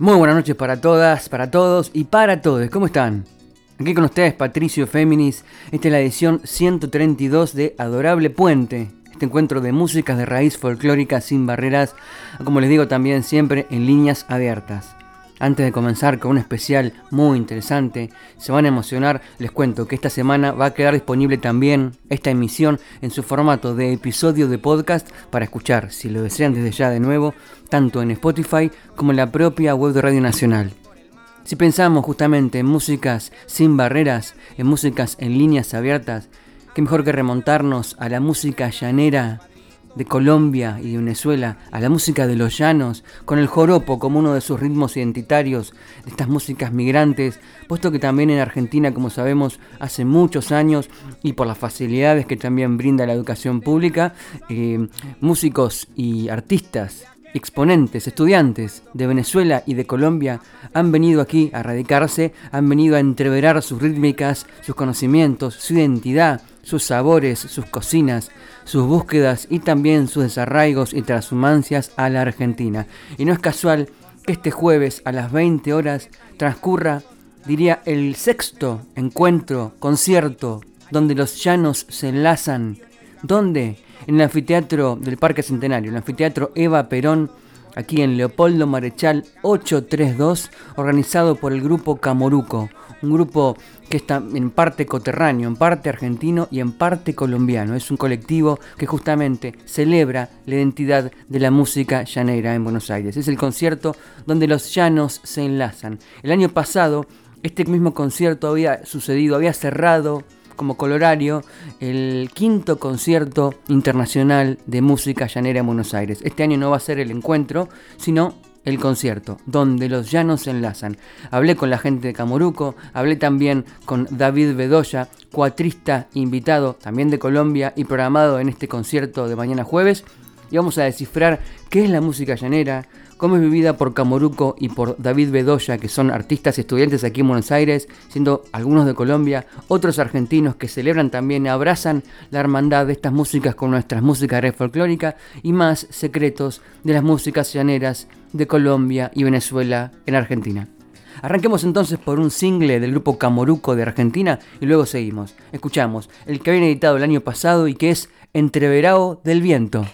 Muy buenas noches para todas, para todos y para todos. ¿Cómo están? Aquí con ustedes Patricio Féminis. Esta es la edición 132 de Adorable Puente. Este encuentro de músicas de raíz folclórica sin barreras, como les digo también siempre en líneas abiertas. Antes de comenzar con un especial muy interesante, se van a emocionar, les cuento que esta semana va a quedar disponible también esta emisión en su formato de episodio de podcast para escuchar, si lo desean desde ya de nuevo, tanto en Spotify como en la propia web de Radio Nacional. Si pensamos justamente en músicas sin barreras, en músicas en líneas abiertas, qué mejor que remontarnos a la música llanera de Colombia y de Venezuela, a la música de los llanos, con el joropo como uno de sus ritmos identitarios, de estas músicas migrantes, puesto que también en Argentina, como sabemos, hace muchos años, y por las facilidades que también brinda la educación pública, eh, músicos y artistas exponentes, estudiantes de Venezuela y de Colombia han venido aquí a radicarse, han venido a entreverar sus rítmicas, sus conocimientos, su identidad, sus sabores, sus cocinas, sus búsquedas y también sus desarraigos y transhumancias a la Argentina. Y no es casual que este jueves a las 20 horas transcurra, diría, el sexto encuentro, concierto, donde los llanos se enlazan. ¿Dónde? En el anfiteatro del Parque Centenario, el anfiteatro Eva Perón, aquí en Leopoldo Marechal 832, organizado por el grupo Camoruco, un grupo que está en parte coterráneo, en parte argentino y en parte colombiano. Es un colectivo que justamente celebra la identidad de la música llanera en Buenos Aires. Es el concierto donde los llanos se enlazan. El año pasado, este mismo concierto había sucedido, había cerrado como colorario el quinto concierto internacional de música llanera en Buenos Aires. Este año no va a ser el encuentro, sino el concierto, donde los llanos se enlazan. Hablé con la gente de Camoruco, hablé también con David Bedoya, cuatrista invitado también de Colombia y programado en este concierto de mañana jueves. Y vamos a descifrar qué es la música llanera, cómo es vivida por Camoruco y por David Bedoya, que son artistas y estudiantes aquí en Buenos Aires, siendo algunos de Colombia, otros argentinos que celebran también, abrazan la hermandad de estas músicas con nuestras músicas red folclórica y más secretos de las músicas llaneras de Colombia y Venezuela en Argentina. Arranquemos entonces por un single del grupo Camoruco de Argentina y luego seguimos. Escuchamos el que habían editado el año pasado y que es Entreverao del Viento.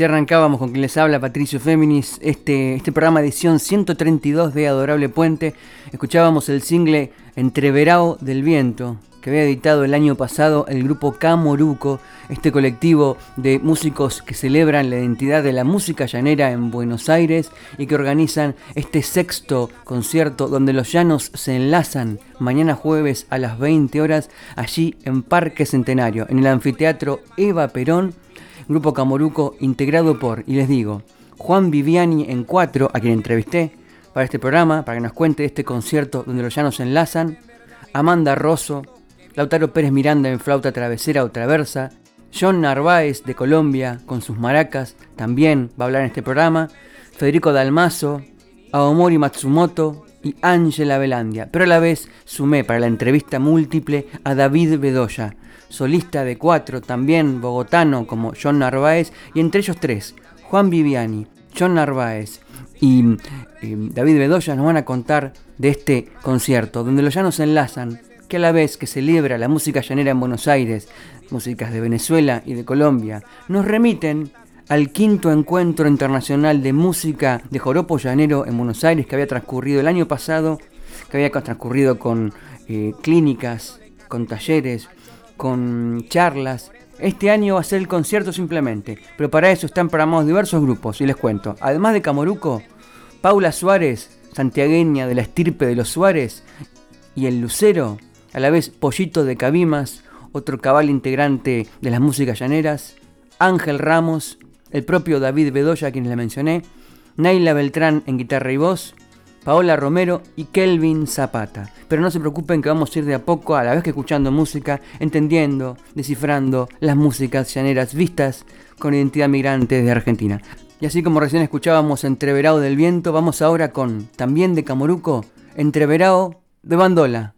Así arrancábamos con quien les habla Patricio Féminis, este, este programa edición 132 de Adorable Puente. Escuchábamos el single Entreverao del Viento, que había editado el año pasado el grupo Camoruco, este colectivo de músicos que celebran la identidad de la música llanera en Buenos Aires y que organizan este sexto concierto donde los llanos se enlazan mañana jueves a las 20 horas allí en Parque Centenario, en el anfiteatro Eva Perón grupo Camoruco integrado por, y les digo, Juan Viviani en cuatro, a quien entrevisté para este programa, para que nos cuente este concierto donde los llanos se enlazan, Amanda Rosso, Lautaro Pérez Miranda en flauta travesera o traversa, John Narváez de Colombia con sus maracas, también va a hablar en este programa, Federico Dalmazo, Aomori Matsumoto y Ángela Velandia, pero a la vez sumé para la entrevista múltiple a David Bedoya, solista de cuatro, también bogotano como John Narváez, y entre ellos tres, Juan Viviani, John Narváez y David Bedoya nos van a contar de este concierto, donde los llanos enlazan, que a la vez que celebra la música llanera en Buenos Aires, músicas de Venezuela y de Colombia, nos remiten al quinto encuentro internacional de música de joropo llanero en Buenos Aires que había transcurrido el año pasado, que había transcurrido con eh, clínicas, con talleres, con charlas. Este año va a ser el concierto simplemente, pero para eso están programados diversos grupos y les cuento. Además de Camoruco, Paula Suárez, santiagueña de la estirpe de los Suárez, y el Lucero, a la vez Pollito de Cabimas, otro cabal integrante de las músicas llaneras, Ángel Ramos, el propio David Bedoya, a quienes le mencioné, Naila Beltrán en guitarra y voz, Paola Romero y Kelvin Zapata. Pero no se preocupen que vamos a ir de a poco, a la vez que escuchando música, entendiendo, descifrando las músicas llaneras vistas con identidad migrante de Argentina. Y así como recién escuchábamos Entreverao del Viento, vamos ahora con, también de Camoruco, Entreverao de Bandola.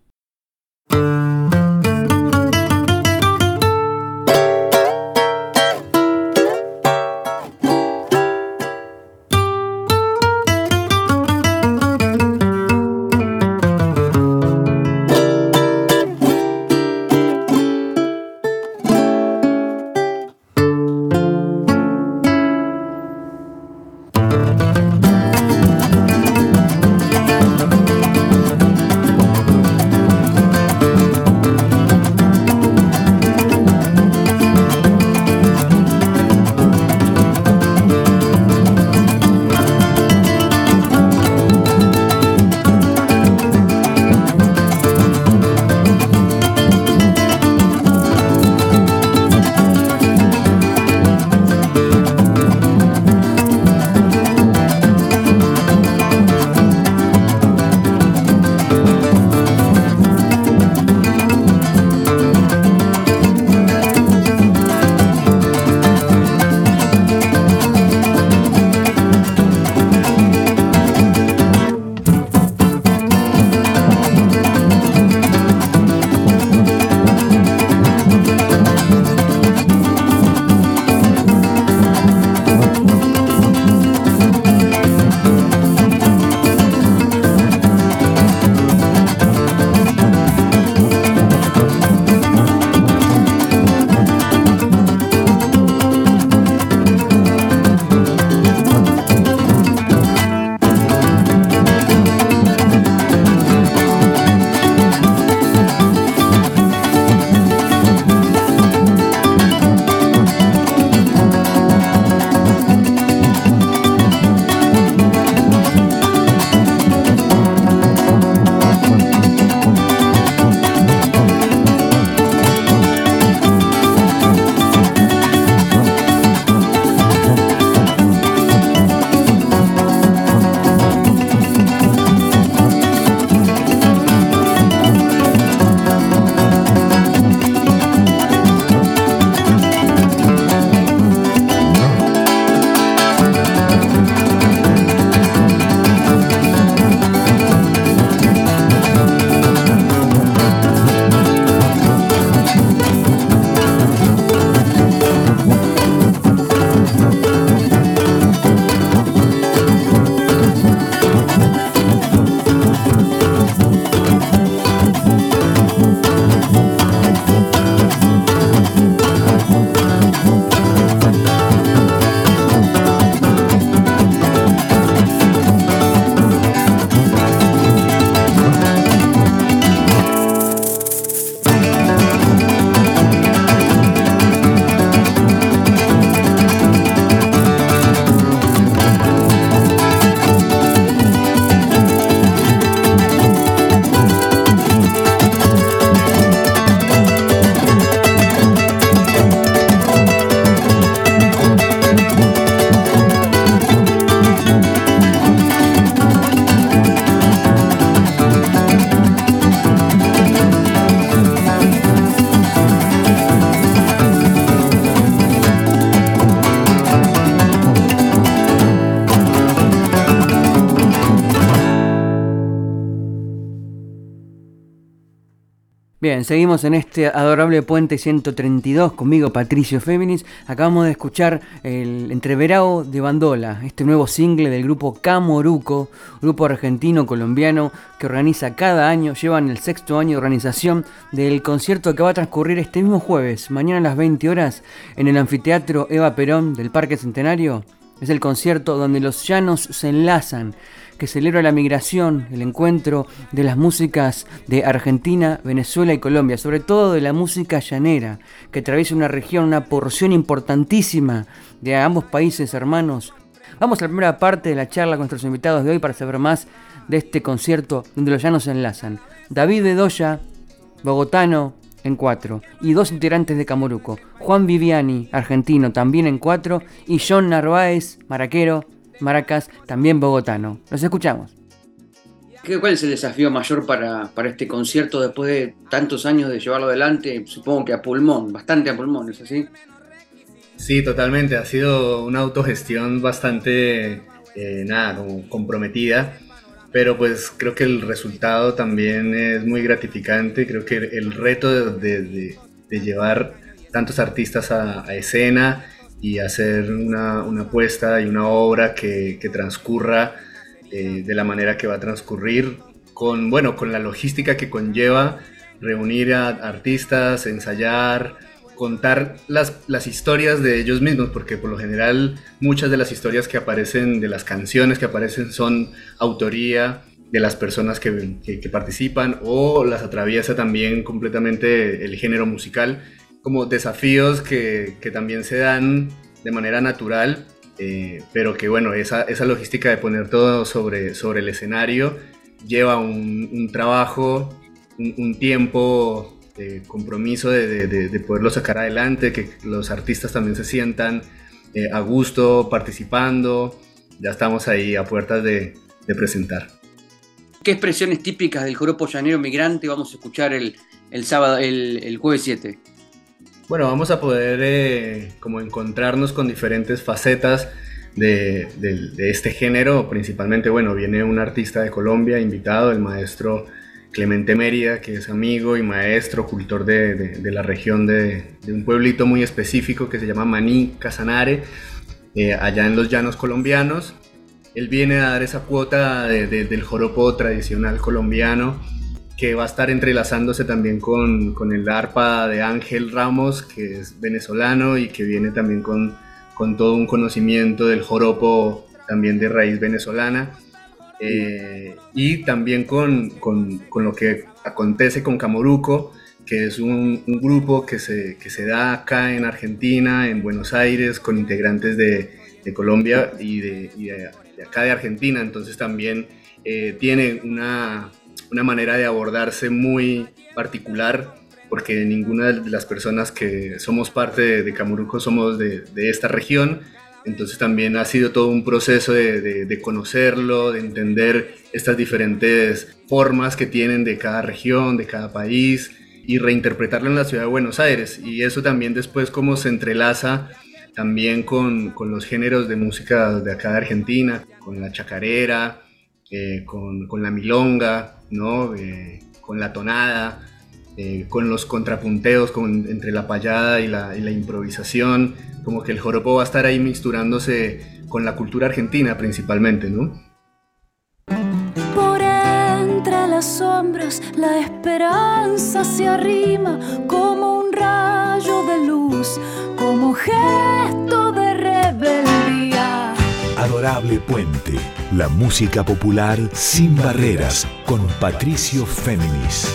Bien, seguimos en este adorable puente 132 conmigo Patricio Féminis. Acabamos de escuchar el Entreverao de Bandola, este nuevo single del grupo Camoruco, grupo argentino-colombiano que organiza cada año, llevan el sexto año de organización del concierto que va a transcurrir este mismo jueves, mañana a las 20 horas, en el anfiteatro Eva Perón del Parque Centenario. Es el concierto donde los llanos se enlazan que celebra la migración, el encuentro de las músicas de Argentina, Venezuela y Colombia, sobre todo de la música llanera, que atraviesa una región, una porción importantísima de ambos países hermanos. Vamos a la primera parte de la charla con nuestros invitados de hoy para saber más de este concierto donde los llanos se enlazan. David Bedoya, bogotano, en cuatro, y dos integrantes de Camoruco, Juan Viviani, argentino, también en cuatro, y John Narváez, maraquero, Maracas, también bogotano. Los escuchamos. ¿Cuál es el desafío mayor para, para, este concierto después de tantos años de llevarlo adelante? Supongo que a pulmón, bastante a pulmón, ¿es así? Sí, totalmente. Ha sido una autogestión bastante, eh, nada, como comprometida. Pero pues creo que el resultado también es muy gratificante. Creo que el reto de, de, de llevar tantos artistas a, a escena y hacer una, una apuesta y una obra que, que transcurra eh, de la manera que va a transcurrir, con, bueno, con la logística que conlleva reunir a artistas, ensayar, contar las, las, historias de ellos mismos, porque por lo general muchas de las historias que aparecen, de las canciones que aparecen, son autoría de las personas que, que, que participan o las atraviesa también completamente el género musical como desafíos que, que también se dan de manera natural, eh, pero que bueno, esa, esa, logística de poner todo sobre, sobre el escenario lleva un, un trabajo, un, tiempo de compromiso de, de, de, poderlo sacar adelante, que los artistas también se sientan eh, a gusto participando. Ya estamos ahí a puertas de, de presentar. ¿Qué expresiones típicas del joropo llanero migrante vamos a escuchar el, el sábado, el, el jueves 7? Bueno, vamos a poder eh, como encontrarnos con diferentes facetas de, este género. Principalmente, bueno, viene un artista de Colombia invitado, el maestro Clemente Mérida, que es amigo y maestro, cultor de, de la región de, un pueblito muy específico que se llama Maní Casanare, eh, allá en los llanos colombianos. Él viene a dar esa cuota del joropo tradicional colombiano que va a estar entrelazándose también con, con, el arpa de Ángel Ramos, que es venezolano y que viene también con, con todo un conocimiento del joropo también de raíz venezolana. Eh, y también con, con, con, lo que acontece con Camoruco, que es un, grupo que se, que se da acá en Argentina, en Buenos Aires, con integrantes de, de Colombia y, de, de, acá de Argentina. Entonces también eh, tiene una, una manera de abordarse muy particular porque ninguna de las personas que somos parte de, de somos de, esta región. Entonces también ha sido todo un proceso de, de, conocerlo, de entender estas diferentes formas que tienen de cada región, de cada país y reinterpretarlo en la ciudad de Buenos Aires. Y eso también después como se entrelaza también con, con los géneros de música de acá de Argentina, con la chacarera, eh, con, la milonga, ¿no? Eh, con la tonada, eh, con los contrapunteos con, entre la payada y la, improvisación, como que el joropo va a estar ahí mixturándose con la cultura argentina principalmente, ¿no? Por entre las sombras la esperanza se arrima como un rayo de luz, como gesto. Adorable Puente, la música popular sin barreras, con Patricio Féminis.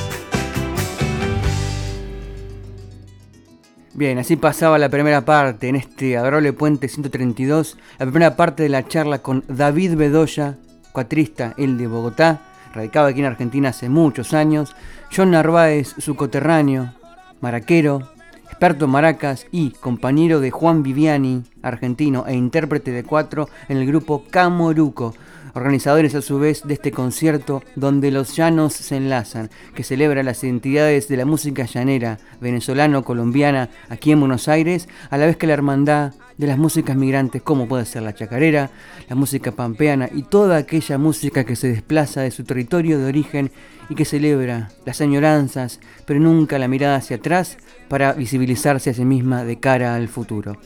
Bien, así pasaba la primera parte en este Adorable Puente 132, la primera parte de la charla con David Bedoya, cuatrista, el de Bogotá, radicado aquí en Argentina hace muchos años, John Narváez, su coterráneo, maraquero, experto maracas y compañero de Juan Viviani, argentino e intérprete de cuatro en el grupo Camoruco, organizadores a su vez de este concierto donde los llanos se enlazan, que celebra las identidades de la música llanera venezolano-colombiana aquí en Buenos Aires, a la vez que la hermandad de las músicas migrantes como puede ser la chacarera, la música pampeana y toda aquella música que se desplaza de su territorio de origen y que celebra las añoranzas, pero nunca la mirada hacia atrás para visibilizarse a sí misma de cara al futuro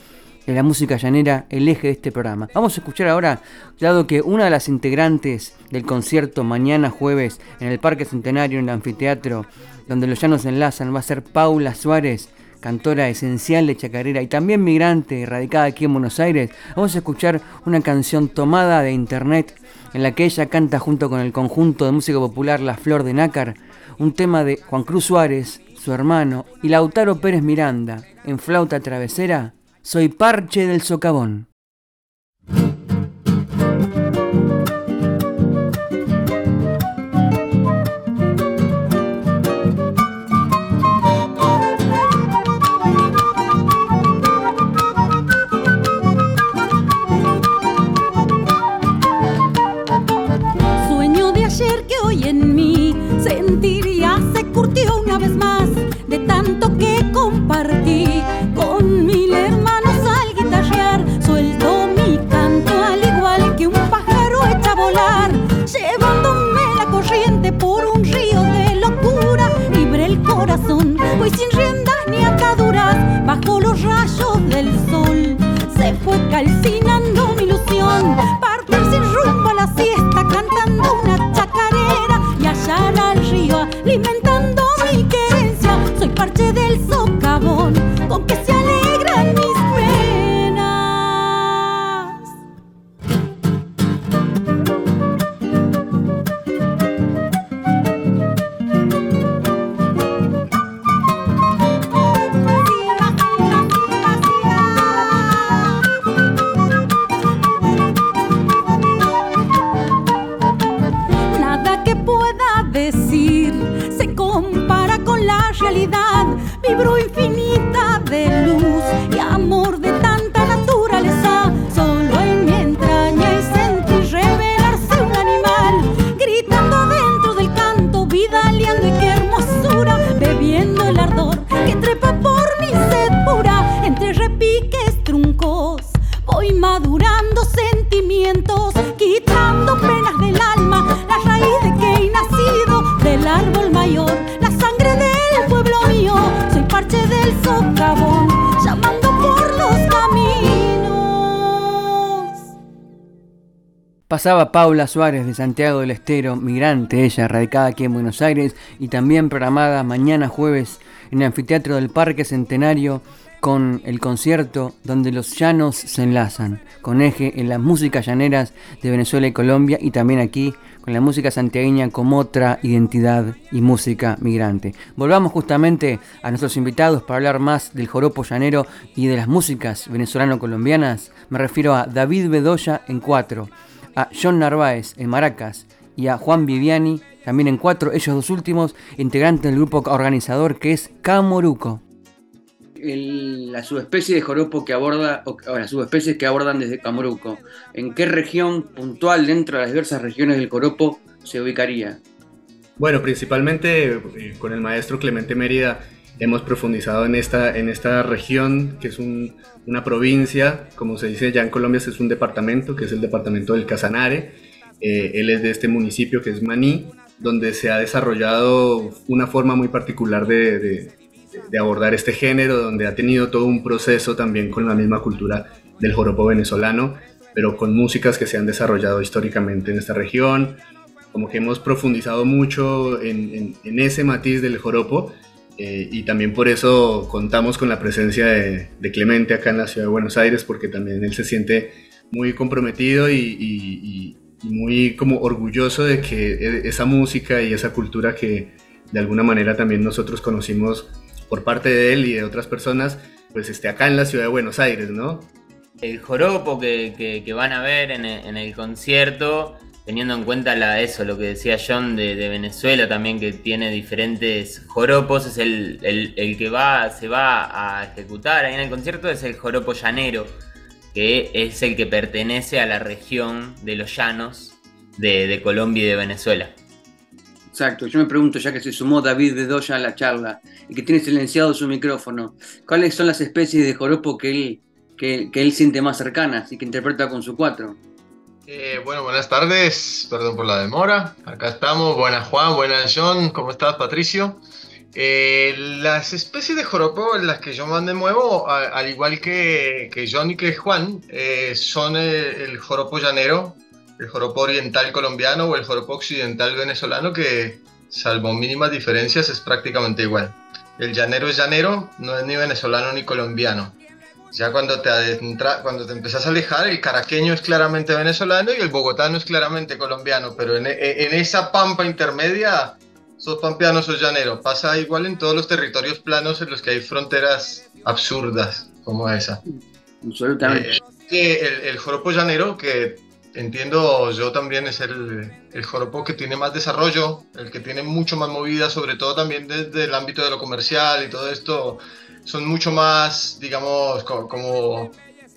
en la música llanera el eje de este programa. Vamos a escuchar ahora, dado que una de las integrantes del concierto mañana jueves en el Parque Centenario en el anfiteatro, donde los llanos enlazan, va a ser Paula Suárez, cantora esencial de chacarera y también migrante radicada aquí en Buenos Aires. Vamos a escuchar una canción tomada de internet en la que ella canta junto con el conjunto de música popular La Flor de Nácar, un tema de Juan Cruz Suárez, su hermano, y Lautaro Pérez Miranda, en flauta travesera, soy parche del socavón. Calcinando mi ilusión, partir sin rumbo a la siesta, cantando una chacarera y hallar al río, alimentando mi querencia. Soy parche del socavón, con que Pasaba Paula Suárez de Santiago del Estero, migrante ella, radicada aquí en Buenos Aires y también programada mañana jueves en el anfiteatro del Parque Centenario con el concierto donde los llanos se enlazan, con eje en las músicas llaneras de Venezuela y Colombia y también aquí con la música santiagueña como otra identidad y música migrante. Volvamos justamente a nuestros invitados para hablar más del joropo llanero y de las músicas venezolano-colombianas. Me refiero a David Bedoya en cuatro, a John Narváez en maracas y a Juan Viviani también en cuatro, ellos dos últimos integrantes del grupo organizador que es Camoruco. El- la subespecie de joropo que aborda, o, o las subespecies que abordan desde Camoruco, ¿en qué región puntual dentro de las diversas regiones del joropo se ubicaría? Bueno, principalmente eh, con el maestro Clemente Mérida hemos profundizado en esta, en esta región, que es un- una provincia, como se dice ya en Colombia, es un departamento, que es el departamento del Casanare. Eh, él es de este municipio que es Maní, donde se ha desarrollado una forma muy particular de, de- de abordar este género, donde ha tenido todo un proceso también con la misma cultura del joropo venezolano, pero con músicas que se han desarrollado históricamente en esta región, como que hemos profundizado mucho en, en- en ese matiz del joropo eh, y también por eso contamos con la presencia de, Clemente acá en la ciudad de Buenos Aires porque también él se siente muy comprometido y, muy como orgulloso de que e- esa música y esa cultura que de alguna manera también nosotros conocimos por parte de él y de otras personas pues esté acá en la ciudad de Buenos Aires, ¿no? el joropo que, van a ver en el concierto, teniendo en cuenta la, eso, lo que decía John de, Venezuela también, que tiene diferentes joropos, es el, el- que va, se va a ejecutar ahí en el concierto, es el joropo llanero, que es el que pertenece a la región de los llanos. de, Colombia y de Venezuela. Exacto, yo me pregunto, ya que se sumó David Bedoya a la charla y que tiene silenciado su micrófono, ¿cuáles son las especies de joropo que él, que, él siente más cercanas y que interpreta con su cuatro? Eh, bueno, buenas tardes, perdón por la demora. Acá estamos, buenas Juan, buenas John, ¿cómo estás Patricio? Eh, las especies de joropo en las que yo más me muevo, al igual que, que, John y que Juan, eh, son el, joropo llanero, el joropo oriental colombiano o el joropo occidental venezolano, que salvo mínimas diferencias es prácticamente igual. El llanero es llanero, no es ni venezolano ni colombiano. Ya cuando te, adentra, cuando te empezás a alejar, el caraqueño es claramente venezolano y el bogotano es claramente colombiano, pero en, en esa pampa intermedia sos pampeano, sos llanero. Pasa igual en todos los territorios planos en los que hay fronteras absurdas como esa. Absolutamente. Eh, el, el, joropo llanero, que entiendo yo también es el, el, joropo que tiene más desarrollo, el que tiene mucho más movida, sobre todo también desde el ámbito de lo comercial y todo esto, son mucho más, digamos, como,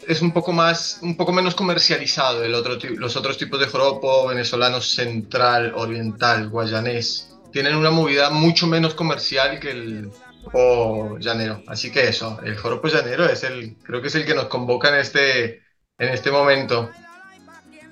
es un poco más, un poco menos comercializado el otro, los otros tipos de joropo venezolano central, oriental, guayanés tienen una movida mucho menos comercial que el o llanero. Así que eso, el joropo llanero es el, creo que es el que nos convoca en este, en este momento.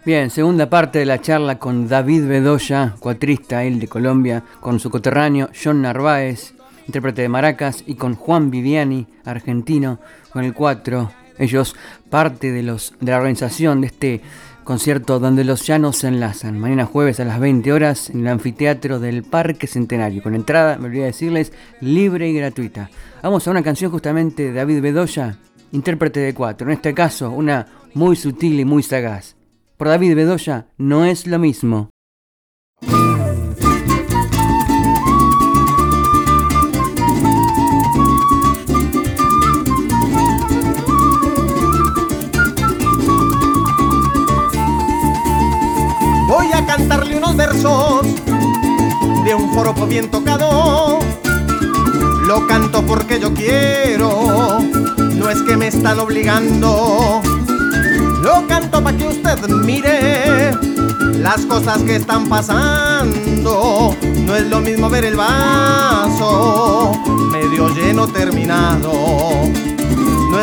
Bien, segunda parte de la charla con David Bedoya, cuatrista, él de Colombia, con su coterráneo John Narváez, intérprete de maracas, y con Juan Viviani, argentino, con el cuatro. Ellos parte de, los, de la organización de este concierto donde los llanos se enlazan. Mañana jueves a las 20 horas en el anfiteatro del Parque Centenario. Con entrada, me olvidé decirles, libre y gratuita. Vamos a una canción justamente de David Bedoya, intérprete de cuatro. En este caso, una muy sutil y muy sagaz. Por David Bedoya, no es lo mismo. Versos de un joropo bien tocado. Lo canto porque yo quiero, no es que me están obligando. Lo canto para que usted mire las cosas que están pasando. No es lo mismo ver el vaso medio lleno terminado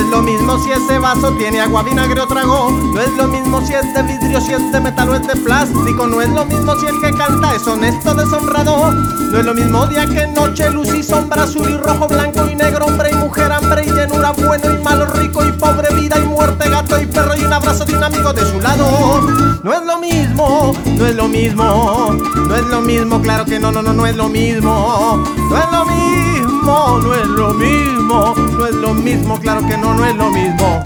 es lo mismo si ese vaso tiene agua, vinagre o trago. No es lo mismo si es de vidrio, si es de metal o es de plástico. No es lo mismo si el que canta es honesto, deshonrado. No es lo mismo día que noche, luz y sombra, azul y rojo, blanco y negro, hombre y mujer, hambre y llenura, bueno y malo, rico y pobre, vida y muerte, gato y perro y un abrazo de un amigo de su lado. No es lo mismo, no es lo mismo, no es lo mismo, claro que no, no, no, no es lo mismo. No es lo mismo, no es lo mismo, no es lo mismo, claro que no, no es lo mismo.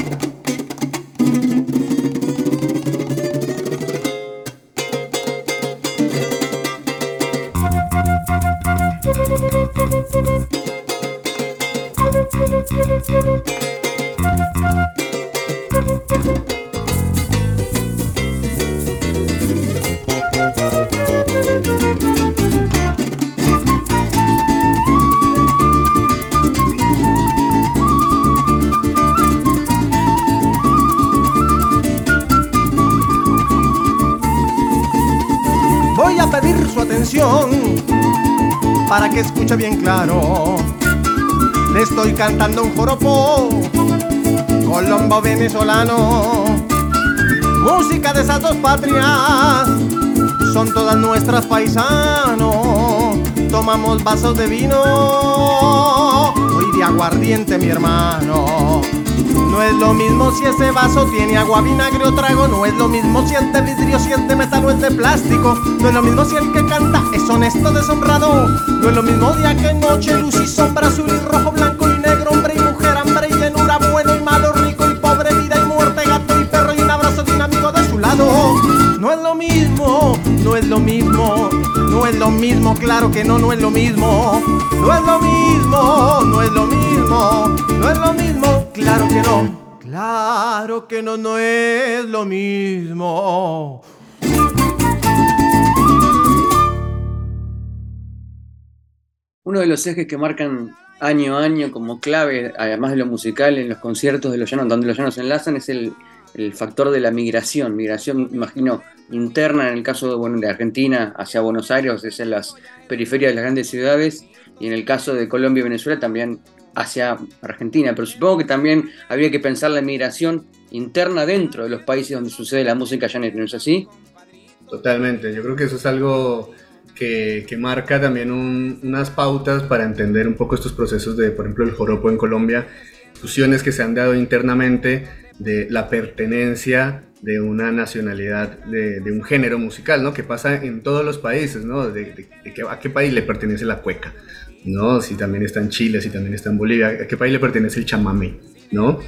Bien claro. Le estoy cantando un joropo colombo venezolano. Música de esas dos patrias son todas nuestras paisanos. Tomamos vasos de vino, de aguardiente mi hermano. No es lo mismo si ese vaso tiene agua, vinagre o trago. No es lo mismo si es de vidrio, si es metal o es de plástico. No es lo mismo si el que canta es honesto, deshonrado. No es lo mismo día que noche, luz y sombra, azul y rojo, blanco y negro, hombre y mujer, hambre y llenura, bueno y malo, rico y pobre, vida y muerte, gato y perro y un abrazo de un amigo de su lado. No es lo mismo, no es lo mismo, es lo mismo, claro que no, no es lo mismo. No es lo mismo, no es lo mismo, no es lo mismo, claro que no. Claro que no, no es lo mismo. Uno de los ejes que marcan año a año como clave, además de lo musical, en los conciertos de los llanos, donde los llanos se enlazan, es el, el factor de la migración, migración, imagino, interna en el caso de, bueno, de Argentina hacia Buenos Aires, es en las periferias de las grandes ciudades, y en el caso de Colombia y Venezuela también hacia Argentina, pero supongo que también habría que pensar la migración interna dentro de los países donde sucede la música Janet, ¿no es así? Totalmente, yo creo que eso es algo que, marca también unas pautas para entender un poco estos procesos de, por ejemplo, el joropo en Colombia, fusiones que se han dado internamente de la pertenencia de una nacionalidad, de, un género musical, ¿no? Que pasa en todos los países, ¿no? De, a qué país le pertenece la cueca, ¿no? Si también está en Chile, si también está en Bolivia, a qué país le pertenece el chamamé, ¿no?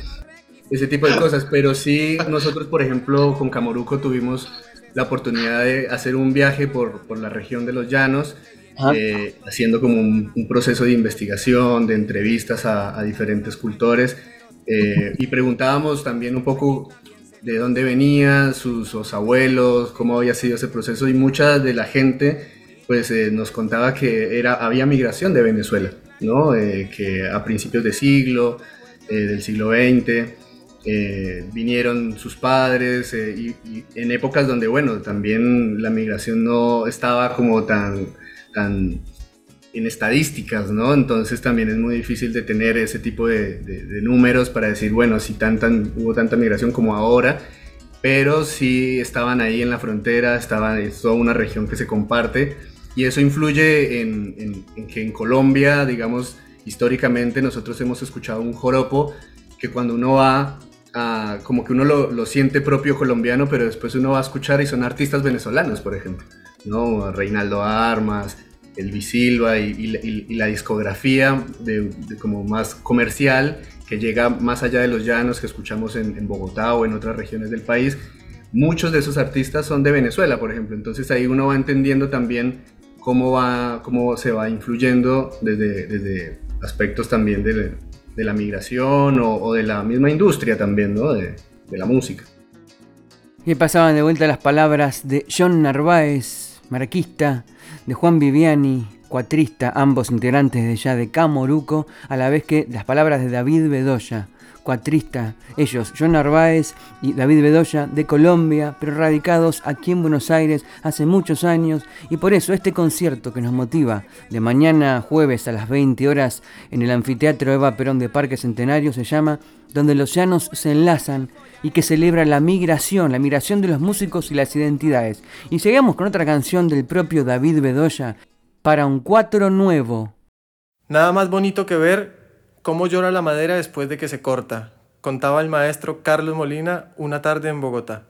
Ese tipo de cosas, pero sí nosotros, por ejemplo, con Camoruco tuvimos la oportunidad de hacer un viaje por, por la región de los llanos, eh, haciendo como un, proceso de investigación, de entrevistas a, diferentes cultores, eh, y preguntábamos también un poco de dónde venían sus, abuelos, cómo había sido ese proceso, y mucha de la gente pues eh, nos contaba que era, había migración de Venezuela, ¿no? que a principios de siglo, del siglo XX, eh, vinieron sus padres eh, y, en épocas donde, bueno, también la migración no estaba como tan en estadísticas, ¿no? Entonces también es muy difícil de tener ese tipo de, números para decir, bueno, si hubo tanta migración como ahora, pero sí estaban ahí en la frontera, estaba, es toda una región que se comparte y eso influye en, en que en Colombia, digamos, históricamente nosotros hemos escuchado un joropo que cuando uno va como que uno lo, siente propio colombiano, pero después uno va a escuchar y son artistas venezolanos, por ejemplo, ¿no? Reinaldo Armas, el Silva y, la discografía de, como más comercial que llega más allá de los llanos que escuchamos en, Bogotá o en otras regiones del país. Muchos de esos artistas son de Venezuela, por ejemplo. Entonces ahí uno va entendiendo también cómo, va, cómo se va influyendo desde, desde aspectos también de, de la migración o, de la misma industria también, ¿no? De, la música. Y pasaban de vuelta las palabras de John Narváez, marquista, de Juan Viviani, cuatrista, ambos integrantes de ya de Camoruco, a la vez que las palabras de David Bedoya, cuatrista, ellos, John Narváez y David Bedoya de Colombia, pero radicados aquí en Buenos Aires hace muchos años y por eso este concierto que nos motiva de mañana jueves a las 20 horas en el anfiteatro Eva Perón de Parque Centenario se llama Donde los llanos se enlazan y que celebra la migración, la migración de los músicos y las identidades. Y seguimos con otra canción del propio David Bedoya para un cuatro nuevo. Nada más bonito que ver ¿Cómo llora la madera después de que se corta? Contaba el maestro Carlos Molina una tarde en Bogotá.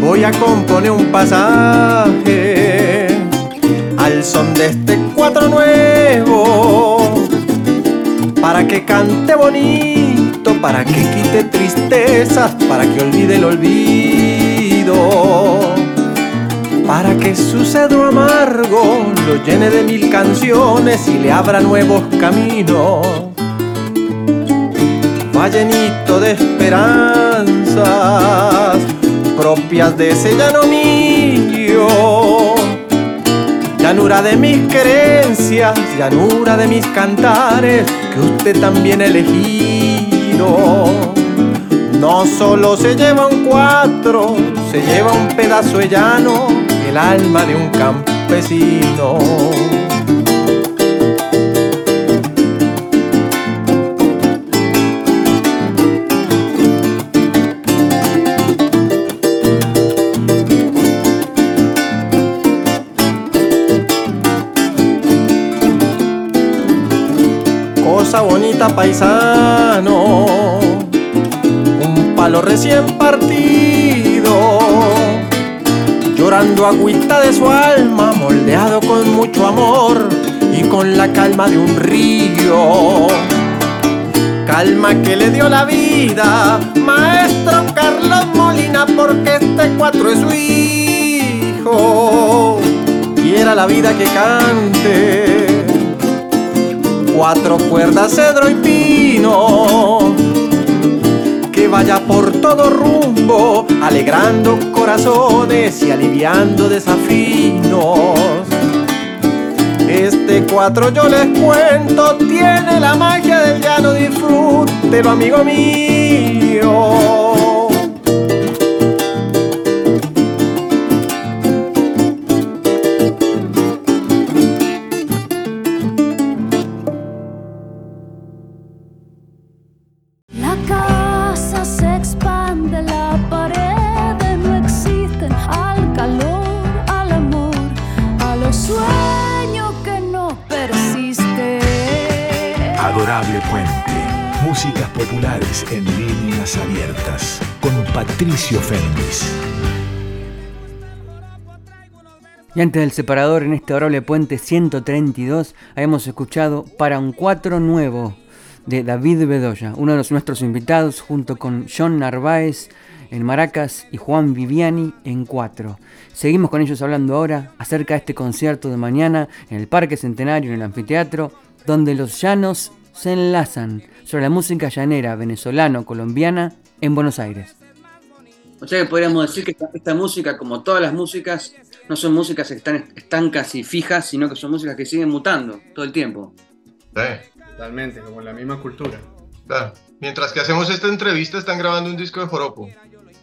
Voy a componer un pasaje de este cuatro nuevo para que cante bonito, para que quite tristezas, para que olvide el olvido, para que su cedo amargo lo llene de mil canciones y le abra nuevos caminos. Va llenito de esperanzas propias de ese llano mío llanura de mis creencias, llanura de mis cantares, que usted también ha elegido. No solo se lleva un cuatro, se lleva un pedazo de llano, el alma de un campesino. Bonita paisano, un palo recién partido, llorando agüita de su alma, moldeado con mucho amor y con la calma de un río. Calma que le dio la vida, maestro Carlos Molina, porque este cuatro es su hijo. Quiera la vida que cante cuatro cuerdas, cedro y pino, vaya por todo rumbo, alegrando corazones y aliviando desafíos. Este cuatro yo les cuento, tiene la magia del llano, disfrútelo amigo mío. Y antes del separador en este adorable puente 132 habíamos escuchado para un 4 nuevo de David Bedoya, uno de nuestros invitados junto con John Narváez en maracas y Juan Viviani en 4. Seguimos con ellos hablando ahora acerca de este concierto de mañana en el Parque Centenario en el anfiteatro donde los llanos se enlazan sobre la música llanera venezolano-colombiana en Buenos Aires. O sea que podríamos decir que esta, música, como todas las músicas, no son músicas están estancas y fijas, sino que son músicas que siguen mutando todo el tiempo. Sí. Totalmente, como la misma cultura. Claro. Mientras que hacemos esta entrevista, están grabando un disco de joropo.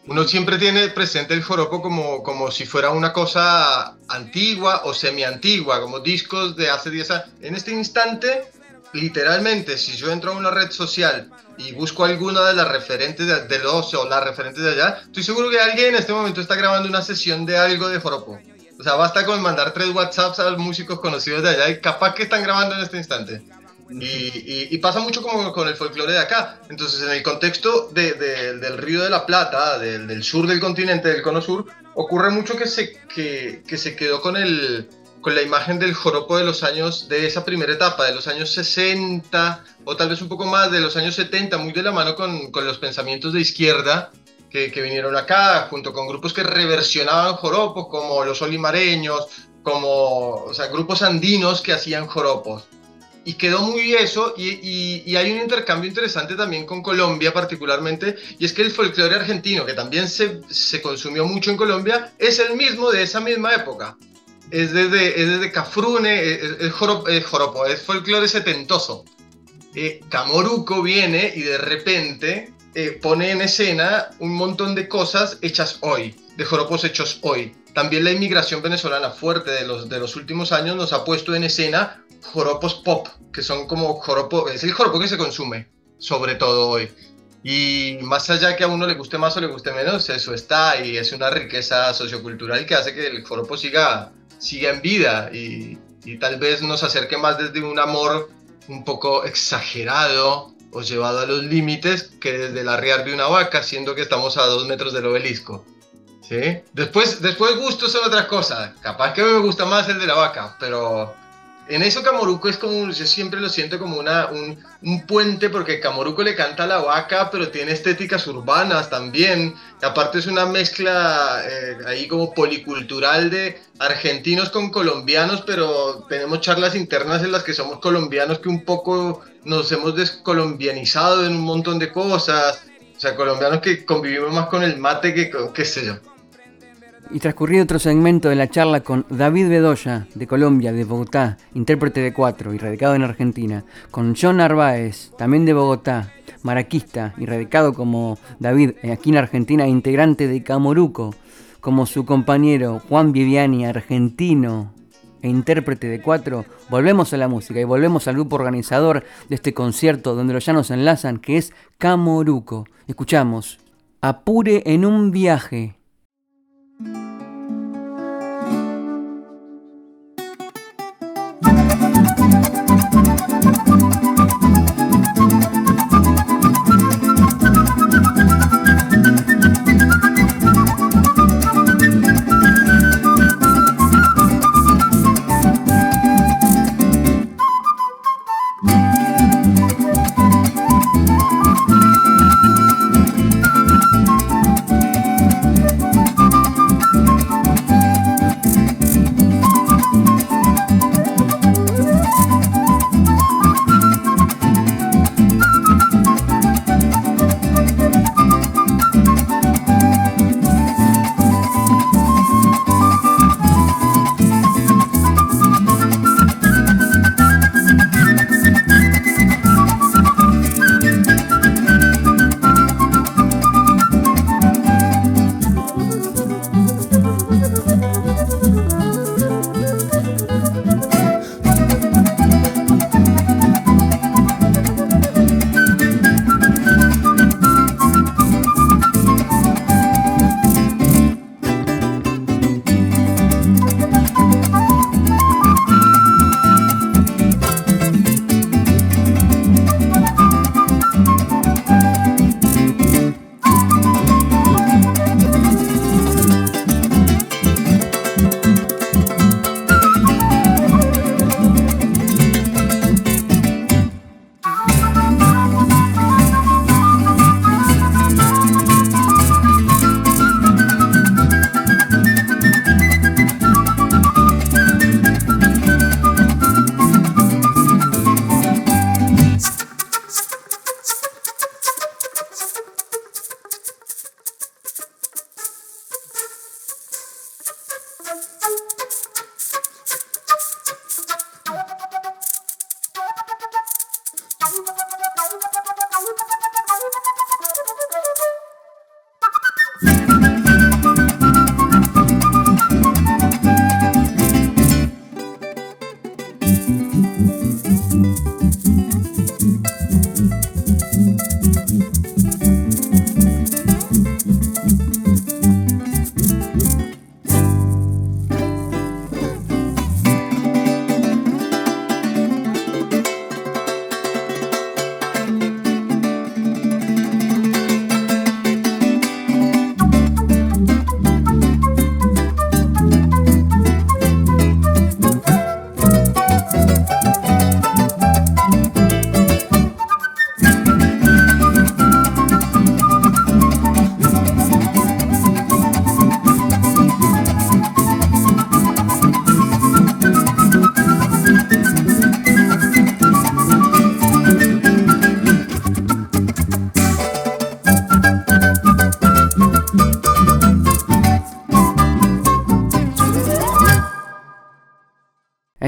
Uno siempre tiene presente el joropo como, como si fuera una cosa antigua o semi-antigua, como discos de hace 10 años. En este instante literalmente, si yo entro a una red social y busco alguna de las referentes de, del ocio o las referentes de allá, estoy seguro que alguien en este momento está grabando una sesión de algo de Joropo. O sea, basta con mandar tres WhatsApps a los músicos conocidos de allá y capaz que están grabando en este instante. Y, pasa mucho como con el folclore de acá. Entonces, en el contexto del Río de la Plata, del, sur del continente, del cono sur, ocurre mucho que se, que, que se quedó con el, con la imagen del joropo de los años, de esa primera etapa, de los años 60 o tal vez un poco más de los años 70, muy de la mano con, con los pensamientos de izquierda que, que, vinieron acá, junto con grupos que reversionaban joropos, como los olimareños, como o sea, grupos andinos que hacían joropos. Y quedó muy eso, y, y, y, hay un intercambio interesante también con Colombia particularmente, y es que el folclore argentino, que también se, se consumió mucho en Colombia, es el mismo de esa misma época es desde, es desde Cafrune, es, joropo, es folclore setentoso. Eh, Camoruco viene y de repente eh, pone en escena un montón de cosas hechas hoy, de joropos hechos hoy. También la inmigración venezolana fuerte de los, de los últimos años nos ha puesto en escena joropos pop, que son como joropo, es el joropo que se consume, sobre todo hoy. Y más allá que a uno le guste más o le guste menos, eso está y es una riqueza sociocultural que hace que el joropo siga siga en vida y, y tal vez nos acerque más desde un amor un poco exagerado o llevado a los límites que desde el arriar de una vaca, siendo que estamos a dos metros del obelisco. ¿Sí? Después, después gustos son otra cosa. Capaz que me gusta más el de la vaca, pero en eso Camoruco es como, yo siempre lo siento como una, un, un, puente porque Camoruco le canta a la vaca, pero tiene estéticas urbanas también. Y aparte es una mezcla eh, ahí como policultural de argentinos con colombianos, pero tenemos charlas internas en las que somos colombianos que un poco nos hemos descolombianizado en un montón de cosas. O sea, colombianos que convivimos más con el mate que con qué sé yo. Y transcurrido otro segmento de la charla con David Bedoya, de Colombia, de Bogotá, intérprete de cuatro y radicado en Argentina, con John Narváez, también de Bogotá, maraquista y radicado como David aquí en Argentina, integrante de Camoruco, como su compañero Juan Viviani, argentino e intérprete de cuatro, volvemos a la música y volvemos al grupo organizador de este concierto donde los llanos enlazan, que es Camoruco. Escuchamos Apure en un viaje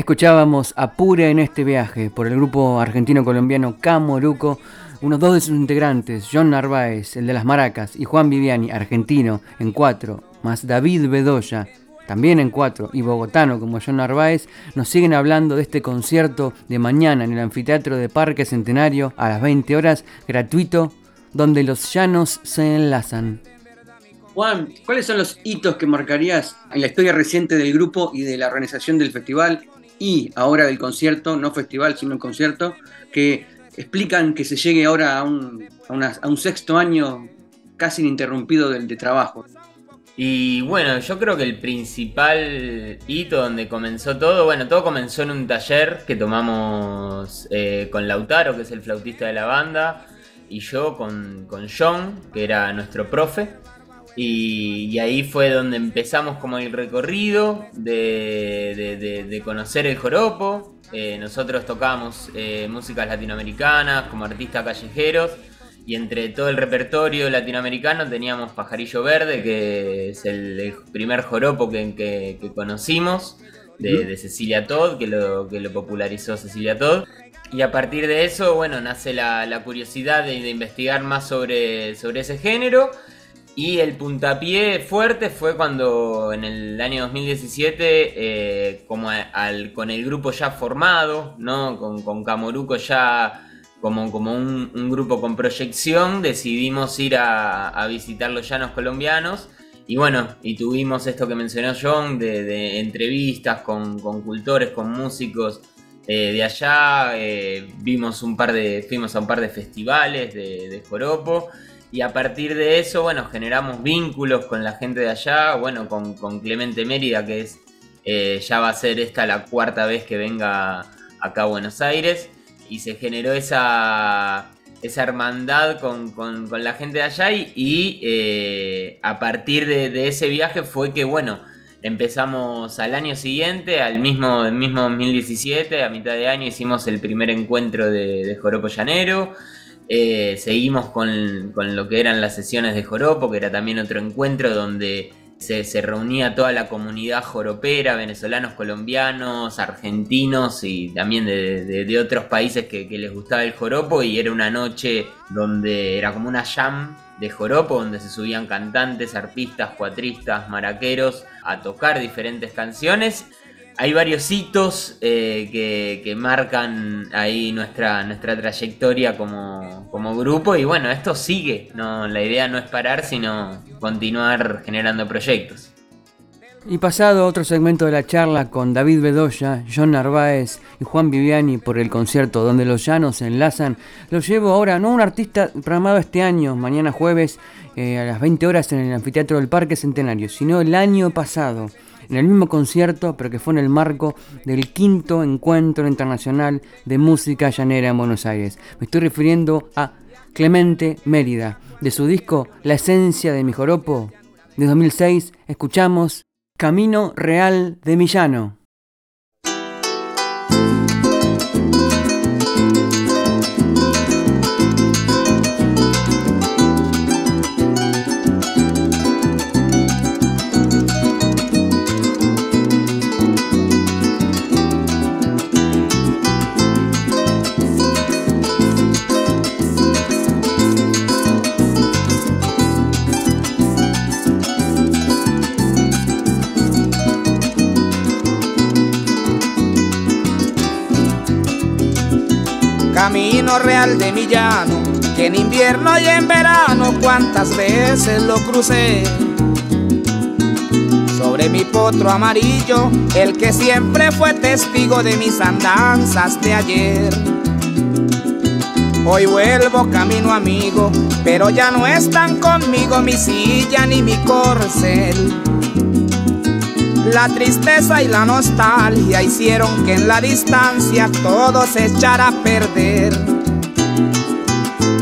Escuchábamos Apure en este viaje por el grupo argentino-colombiano Camoruco, unos dos de sus integrantes, John Narváez, el de las maracas, y Juan Viviani, argentino, en cuatro, más David Bedoya, también en cuatro, y bogotano como John Narváez, nos siguen hablando de este concierto de mañana en el anfiteatro de Parque Centenario a las 20 horas, gratuito, donde los llanos se enlazan. Juan, ¿cuáles son los hitos que marcarías en la historia reciente del grupo y de la organización del festival y ahora del concierto, no festival, sino concierto, que explican que se llegue ahora a un, a un sexto año casi ininterrumpido de, de trabajo? Y bueno, yo creo que el principal hito donde comenzó todo, bueno, todo comenzó en un taller que tomamos eh, con Lautaro, que es el flautista de la banda, y yo con, con John, que era nuestro profe. Y, ahí fue donde empezamos como el recorrido de, conocer el joropo. Eh, nosotros tocábamos eh, músicas latinoamericanas como artistas callejeros y entre todo el repertorio latinoamericano teníamos Pajarillo Verde, que es el, primer joropo que, conocimos, de, Cecilia Todd, que lo, que lo popularizó Cecilia Todd. Y a partir de eso, bueno, nace la, curiosidad de, investigar más sobre, sobre ese género y el puntapié fuerte fue cuando en el año 2017, eh, como con el grupo ya formado, ¿no? con, Camoruco ya como, como un, grupo con proyección, decidimos ir a, visitar los llanos colombianos. Y bueno, y tuvimos esto que mencionó John, de, entrevistas con, cultores, con músicos eh, de allá. Eh, vimos un par de, fuimos a un par de festivales de joropo. Y a partir de eso, bueno, generamos vínculos con la gente de allá, bueno, con, Clemente Mérida, que es eh, ya va a ser esta la cuarta vez que venga acá a Buenos Aires. Y se generó esa, esa hermandad con, la gente de allá y, eh, a partir de, ese viaje fue que, bueno, empezamos al año siguiente, al mismo, el mismo 2017, a mitad de año hicimos el primer encuentro de, de Joropo Llanero. Eh, seguimos con, lo que eran las sesiones de joropo, que era también otro encuentro donde se, reunía toda la comunidad joropera, venezolanos, colombianos, argentinos y también de, otros países que, les gustaba el joropo. Y era una noche donde era como una jam de joropo donde se subían cantantes, arpistas, cuatristas, maraqueros a tocar diferentes canciones hay varios hitos eh, que, marcan ahí nuestra, nuestra trayectoria como, grupo y bueno, esto sigue, no, la idea no es parar, sino continuar generando proyectos. Y pasado otro segmento de la charla con David Bedoya, John Narváez y Juan Viviani por el concierto donde los llanos se enlazan, lo llevo ahora, no un artista programado este año, mañana jueves eh, a las 20 horas en el anfiteatro del Parque Centenario, sino el año pasado en el mismo concierto, pero que fue en el marco del quinto encuentro internacional de música llanera en Buenos Aires. Me estoy refiriendo a Clemente Mérida. De su disco La esencia de mi joropo, de 2006, escuchamos Camino Real de Millano. Real de mi llano, que en invierno y en verano cuántas veces lo crucé. Sobre mi potro amarillo, el que siempre fue testigo de mis andanzas de ayer. Hoy vuelvo camino amigo, pero ya no están conmigo mi silla ni mi corcel. La tristeza y la nostalgia hicieron que en la distancia todo se echara a perder.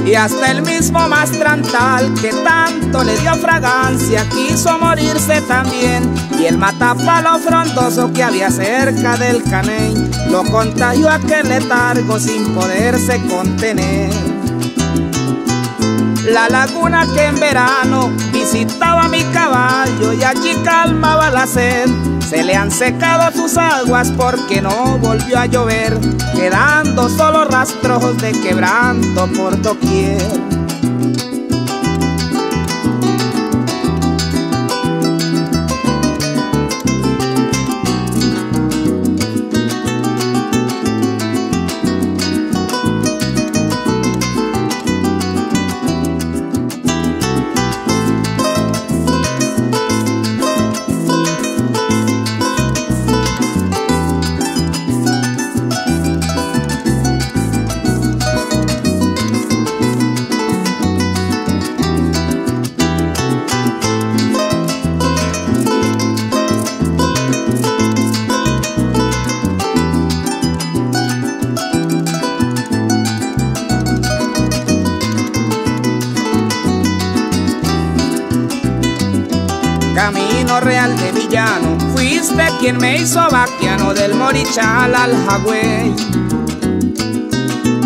Y hasta el mismo mastrantal que tanto le dio fragancia quiso morirse también. Y el matapalo frondoso que había cerca del caney lo contagió aquel letargo sin poderse contener. la laguna que en verano visitaba mi caballo y allí calmaba la sed. Se le han secado sus aguas porque no volvió a llover, quedando solo rastros de quebranto por doquier. Real de villano. Fuiste quien me hizo vaquiano del morichal al jagüey.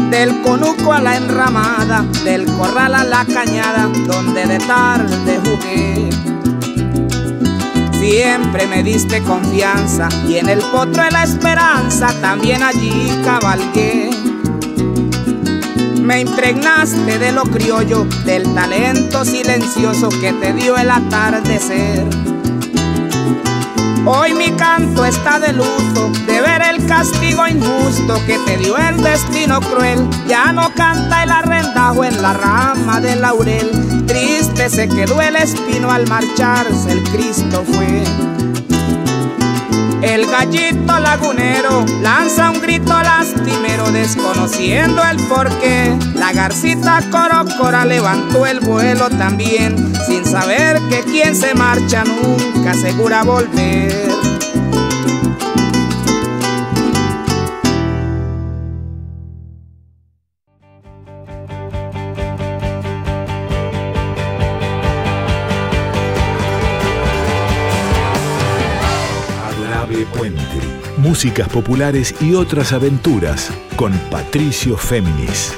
Del conuco a la enramada, del corral a la cañada, donde de tarde jugué. Siempre me diste confianza y en el potro de la esperanza también allí cabalgué. Me impregnaste de lo criollo, del talento silencioso que te dio el atardecer. Hoy mi canto está de luto de ver el castigo injusto que te dio el destino cruel. Ya no canta el arrendajo en la rama del laurel. Triste se quedó el espino al marcharse, el Cristo fue. El gallito lagunero lanza un grito lastimero desconociendo el porqué. La garcita corocora levantó el vuelo también sin saber que quien se marcha nunca asegura volver. Músicas populares y otras aventuras con Patricio Féminis.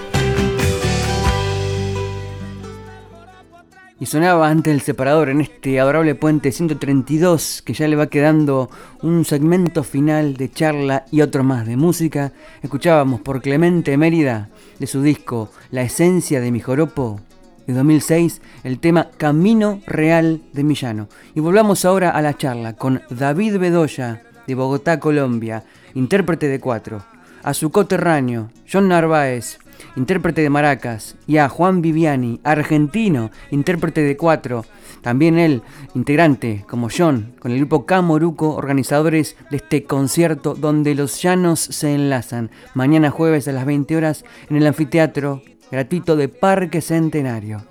Y sonaba antes el separador en este adorable puente 132 que ya le va quedando un segmento final de charla y otro más de música. Escuchábamos por Clemente Mérida de su disco La esencia de mi joropo de 2006 el tema Camino Real de Millano. Y volvamos ahora a la charla con David Bedoya de Bogotá, Colombia, intérprete de cuatro, a su coterráneo, John Narváez, intérprete de maracas, y a Juan Viviani, argentino, intérprete de cuatro, también él, integrante, como John, con el grupo Camoruco, organizadores de este concierto donde los llanos se enlazan, mañana jueves a las 20 horas en el anfiteatro gratuito de Parque Centenario.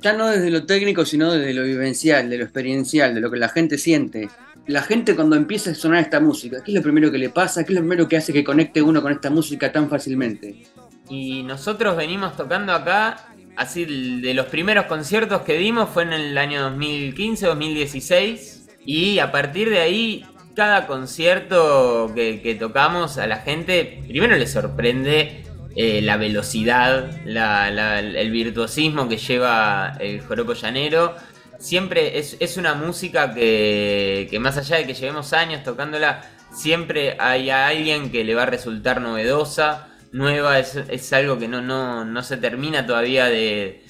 Ya no desde lo técnico, sino desde lo vivencial, de lo experiencial, de lo que la gente siente, la gente cuando empieza a sonar esta música? ¿Qué es lo primero que le pasa? ¿Qué es lo primero que hace que conecte uno con esta música tan fácilmente? Y nosotros venimos tocando acá, así de los primeros conciertos que dimos fue en el año 2015, 2016, y a partir de ahí, cada concierto que, tocamos a la gente, primero le sorprende eh, la velocidad, el virtuosismo que lleva el joropo llanero siempre es, una música que, más allá de que llevemos años tocándola, siempre hay alguien que le va a resultar novedosa, nueva, es, algo que no, no, se termina todavía de,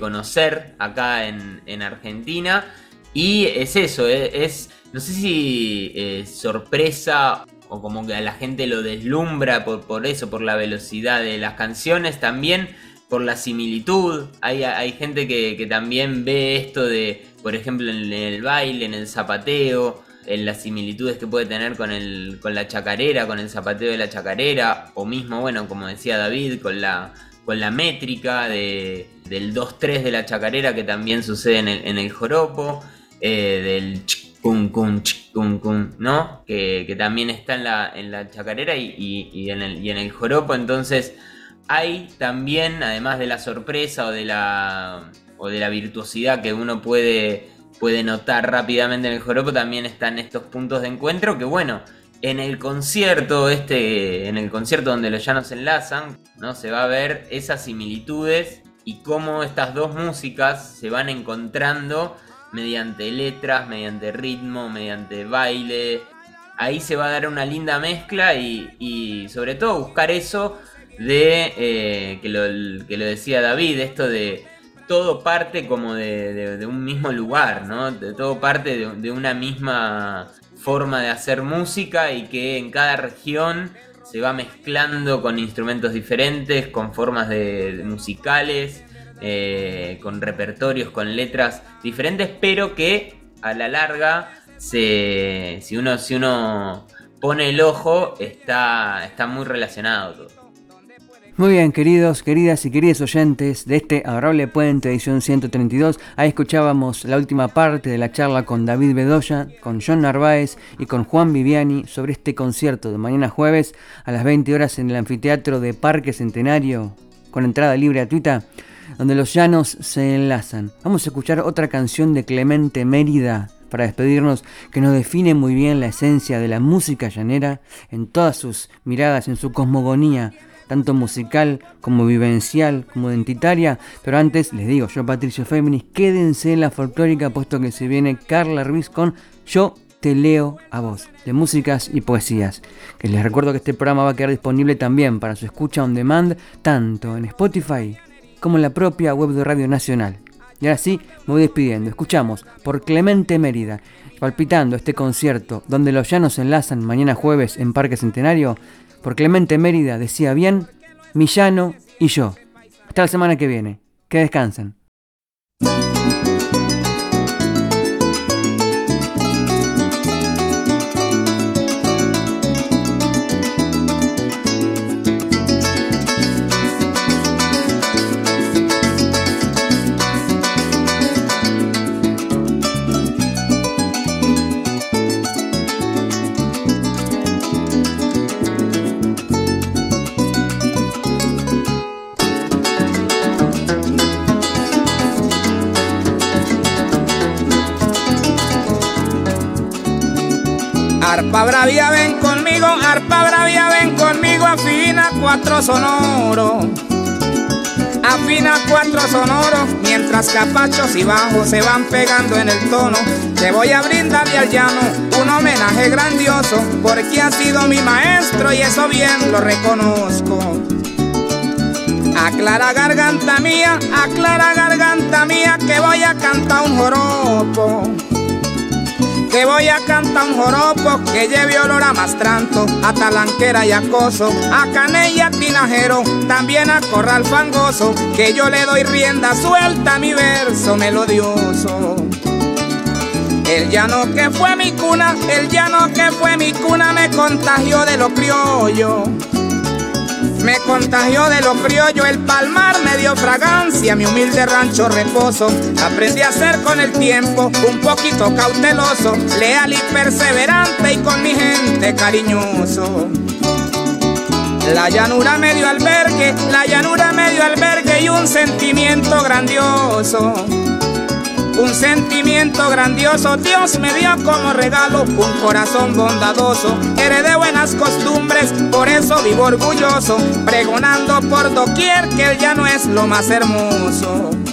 conocer acá en, Argentina. Y es eso, e, es, no sé si eh, sorpresa o como que a la gente lo deslumbra por, por eso, por la velocidad de las canciones también por la similitud. Hay, hay gente que, también ve esto de, por ejemplo, en el baile, en el zapateo, en las similitudes que puede tener con, el, con la chacarera, con el zapateo de la chacarera, o mismo, bueno, como decía David, con la, con la métrica de, del 2-3 de la chacarera que también sucede en el, en el joropo, eh, del cum cum cum cum, ¿no? Que, también está en la, en la chacarera y, en el, y en el joropo, entonces hay también, además de la sorpresa o de la, o de la virtuosidad que uno puede, puede notar rápidamente en el joropo, también están estos puntos de encuentro que bueno, en el concierto, este, en el concierto donde los llanos enlazan, ¿no? Se va a ver esas similitudes y cómo estas dos músicas se van encontrando mediante letras, mediante ritmo, mediante baile. Ahí se va a dar una linda mezcla y, sobre todo buscar eso de, eh, que, lo, que, lo, decía David, esto de todo parte como de, un mismo lugar, ¿no? De todo parte de, una misma forma de hacer música y que en cada región se va mezclando con instrumentos diferentes, con formas de, musicales, eh, con repertorios, con letras diferentes, pero que a la larga, se, si, uno, si uno pone el ojo, está, está muy relacionado todo. Muy bien, queridos, queridas y queridos oyentes de este adorable puente edición 132. Ahí escuchábamos la última parte de la charla con David Bedoya, con John Narváez y con Juan Viviani sobre este concierto de mañana jueves a las 20 horas en el anfiteatro de Parque Centenario con entrada libre gratuita, donde los llanos se enlazan. Vamos a escuchar otra canción de Clemente Mérida para despedirnos que nos define muy bien la esencia de la música llanera en todas sus miradas, en su cosmogonía tanto musical como vivencial, como identitaria. Pero antes les digo, yo Patricio Féminis, quédense en la folclórica puesto que se viene Carla Ruiz con Yo te leo a vos, de músicas y poesías. Que les recuerdo que este programa va a quedar disponible también para su escucha on demand, tanto en Spotify como en la propia web de Radio Nacional. Y ahora sí, me voy despidiendo. Escuchamos por Clemente Mérida, palpitando este concierto donde los llanos enlazan mañana jueves en Parque Centenario, por Clemente Mérida decía bien, Millano y yo. Hasta la semana que viene. Que descansen. Arpa bravia ven conmigo, arpa bravia ven conmigo, afina cuatro sonoros. Afina cuatro sonoros, mientras capachos y bajos se van pegando en el tono. Te voy a brindarle al llano un homenaje grandioso, porque ha sido mi maestro y eso bien lo reconozco. Aclara garganta mía, aclara garganta mía, que voy a cantar un joropo. Te voy a cantar un joropo que lleve olor a mastranto, a talanquera y acoso, a canella tinajero, también a corral fangoso, que yo le doy rienda suelta a mi verso melodioso. El llano que fue mi cuna, el llano que fue mi cuna me contagió de lo criollo. Me contagió de lo criollo, el palmar me dio fragancia, mi humilde rancho reposo. Aprendí a ser con el tiempo un poquito cauteloso, leal y perseverante y con mi gente cariñoso. La llanura me dio albergue, la llanura me dio albergue y un sentimiento grandioso. Un sentimiento grandioso Dios me dio como regalo, un corazón bondadoso, heredé buenas costumbres, por eso vivo orgulloso, pregonando por doquier que él ya no es lo más hermoso.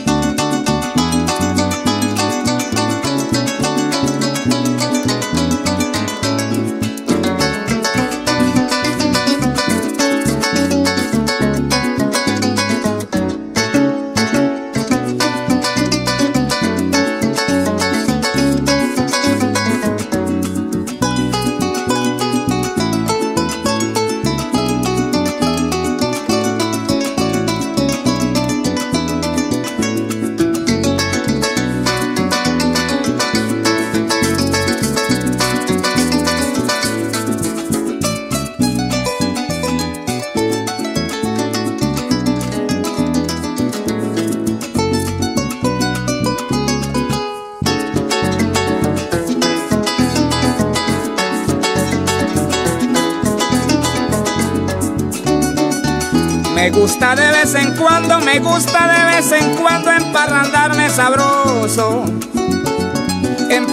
Gusta de vez en cuando, me gusta de vez en cuando emparrandarme sabroso.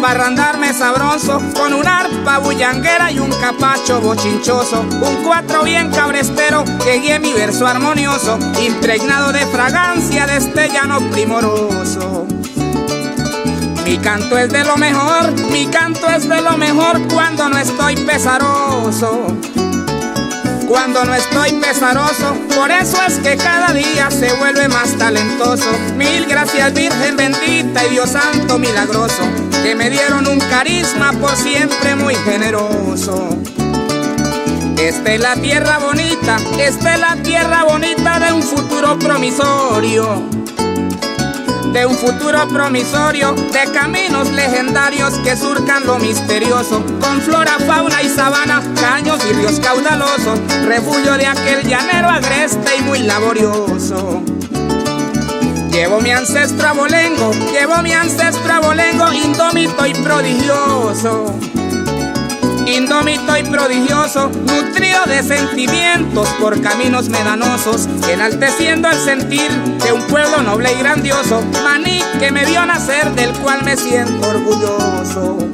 parrandarme sabroso, con un arpa bullanguera y un capacho bochinchoso, un cuatro bien cabrestero que guíe mi verso armonioso, impregnado de fragancia de este llano primoroso. Mi canto es de lo mejor, mi canto es de lo mejor cuando no estoy pesaroso. Cuando no estoy pesaroso, por eso es que cada día se vuelve más talentoso. Mil gracias Virgen bendita y Dios santo milagroso, que me dieron un carisma por siempre muy generoso. Esta es la tierra bonita, esta es la tierra bonita de un futuro promisorio de un futuro promisorio, de caminos legendarios que surcan lo misterioso, con flora, fauna y sabana, caños y ríos caudalosos, refugio de aquel llanero agreste y muy laborioso. Llevo mi ancestro abolengo, llevo mi ancestro abolengo, indómito y prodigioso indómito y prodigioso, nutrido de sentimientos por caminos medanosos, enalteciendo el sentir de un pueblo noble y grandioso, maní que me vio nacer, del cual me siento orgulloso.